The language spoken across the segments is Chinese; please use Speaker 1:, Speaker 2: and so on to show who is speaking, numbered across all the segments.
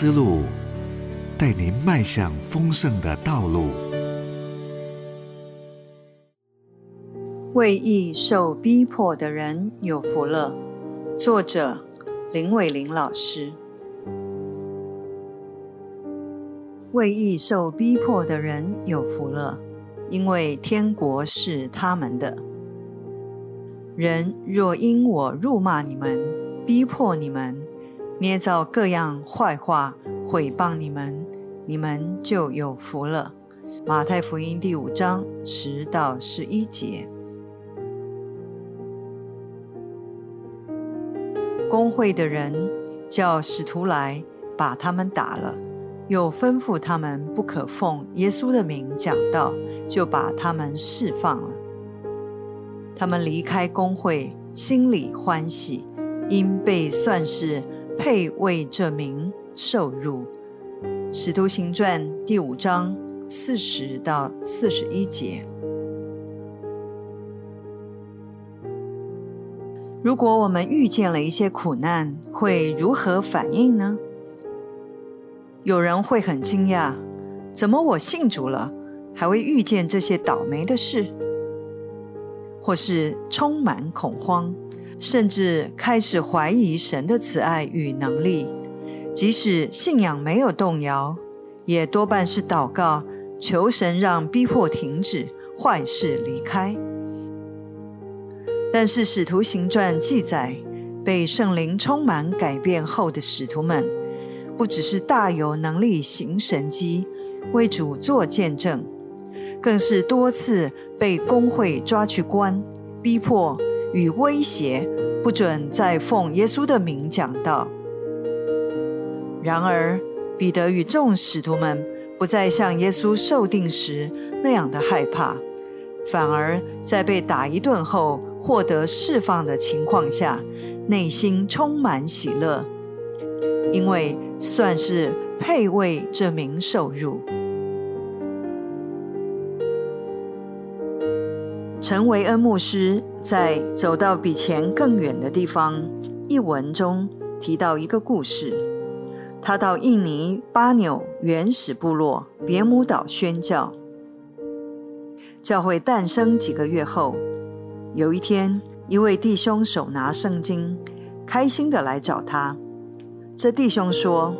Speaker 1: 思路，带您迈向丰盛的道路。
Speaker 2: 为义受逼迫的人有福了。作者林伟玲老师。为义受逼迫的人有福了，因为天国是他们的。人若因我辱骂你们、逼迫你们、捏造各样坏话毁谤你们，你们就有福了。马太福音第五章十到十一节。工会的人叫使徒来，把他们打了，又吩咐他们不可奉耶稣的名讲道，就把他们释放了。他们离开工会，心里欢喜，因被算是配为这名受辱。使徒行传第五章四十到四十一节。如果我们遇见了一些苦难，会如何反应呢？有人会很惊讶，怎么我信主了，还会遇见这些倒霉的事？或是充满恐慌，甚至开始怀疑神的慈爱与能力。即使信仰没有动摇，也多半是祷告，求神让逼迫停止，坏事离开。但是《使徒行传》记载，被圣灵充满改变后的使徒们，不只是大有能力行神迹，为主做见证，更是多次被公会抓去关、逼迫与威胁，不准再奉耶稣的名讲道。然而，彼得与众使徒们不再像耶稣受定时那样的害怕。反而在被打一顿后获得释放的情况下，内心充满喜乐，因为算是配为这名受辱。陈维恩牧师在《走到比钱更远的地方》一文中提到一个故事，他到印尼巴纽原始部落别姆岛宣教。教会诞生几个月后，有一天，一位弟兄手拿圣经，开心的来找他。这弟兄说：“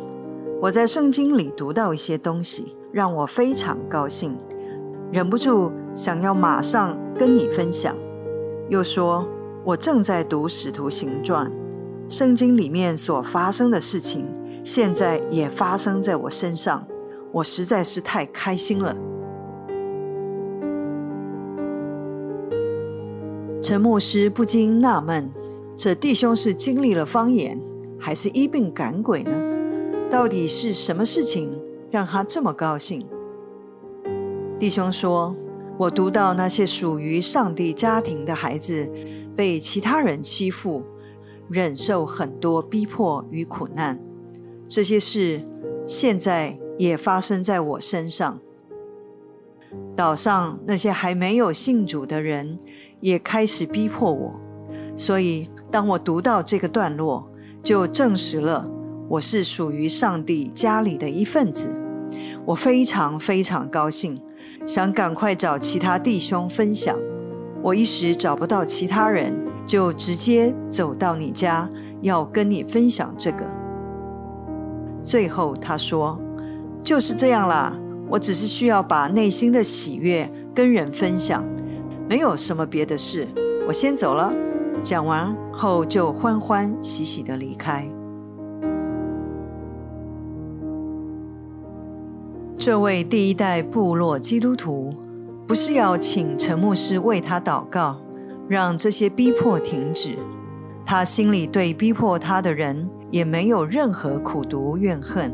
Speaker 2: 我在圣经里读到一些东西，让我非常高兴，忍不住想要马上跟你分享。”又说：“我正在读《使徒行传》，圣经里面所发生的事情，现在也发生在我身上，我实在是太开心了。”陈牧师不禁纳闷：这弟兄是经历了方言，还是一病赶鬼呢？到底是什么事情让他这么高兴？弟兄说：“我读到那些属于上帝家庭的孩子被其他人欺负，忍受很多逼迫与苦难，这些事现在也发生在我身上。岛上那些还没有信主的人。”也开始逼迫我，所以当我读到这个段落，就证实了我是属于上帝家里的一份子。我非常非常高兴，想赶快找其他弟兄分享。我一时找不到其他人，就直接走到你家，要跟你分享这个。最后他说：“就是这样啦，我只是需要把内心的喜悦跟人分享。”没有什么别的事，我先走了。讲完后就欢欢喜喜的离开。这位第一代部落基督徒，不是要请陈牧师为他祷告，让这些逼迫停止。他心里对逼迫他的人也没有任何苦毒怨恨。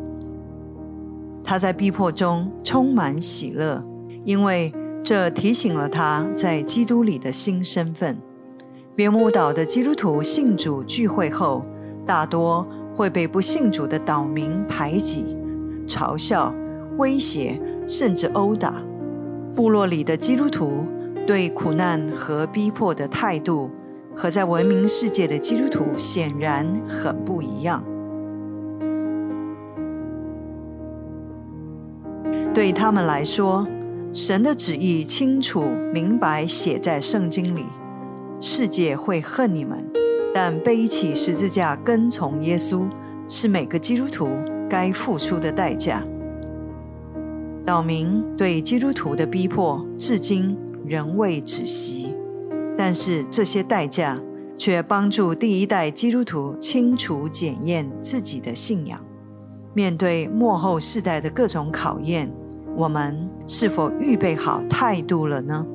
Speaker 2: 他在逼迫中充满喜乐，因为。这提醒了他在基督里的新身份。别木岛的基督徒信主聚会后，大多会被不信主的岛民排挤、嘲笑、威胁，甚至殴打。部落里的基督徒对苦难和逼迫的态度，和在文明世界的基督徒显然很不一样。对他们来说，神的旨意清楚明白写在圣经里。世界会恨你们，但背起十字架跟从耶稣，是每个基督徒该付出的代价。岛民对基督徒的逼迫，至今仍未止息。但是这些代价却帮助第一代基督徒清楚检验自己的信仰。面对末后世代的各种考验，我们是否预备好态度了呢？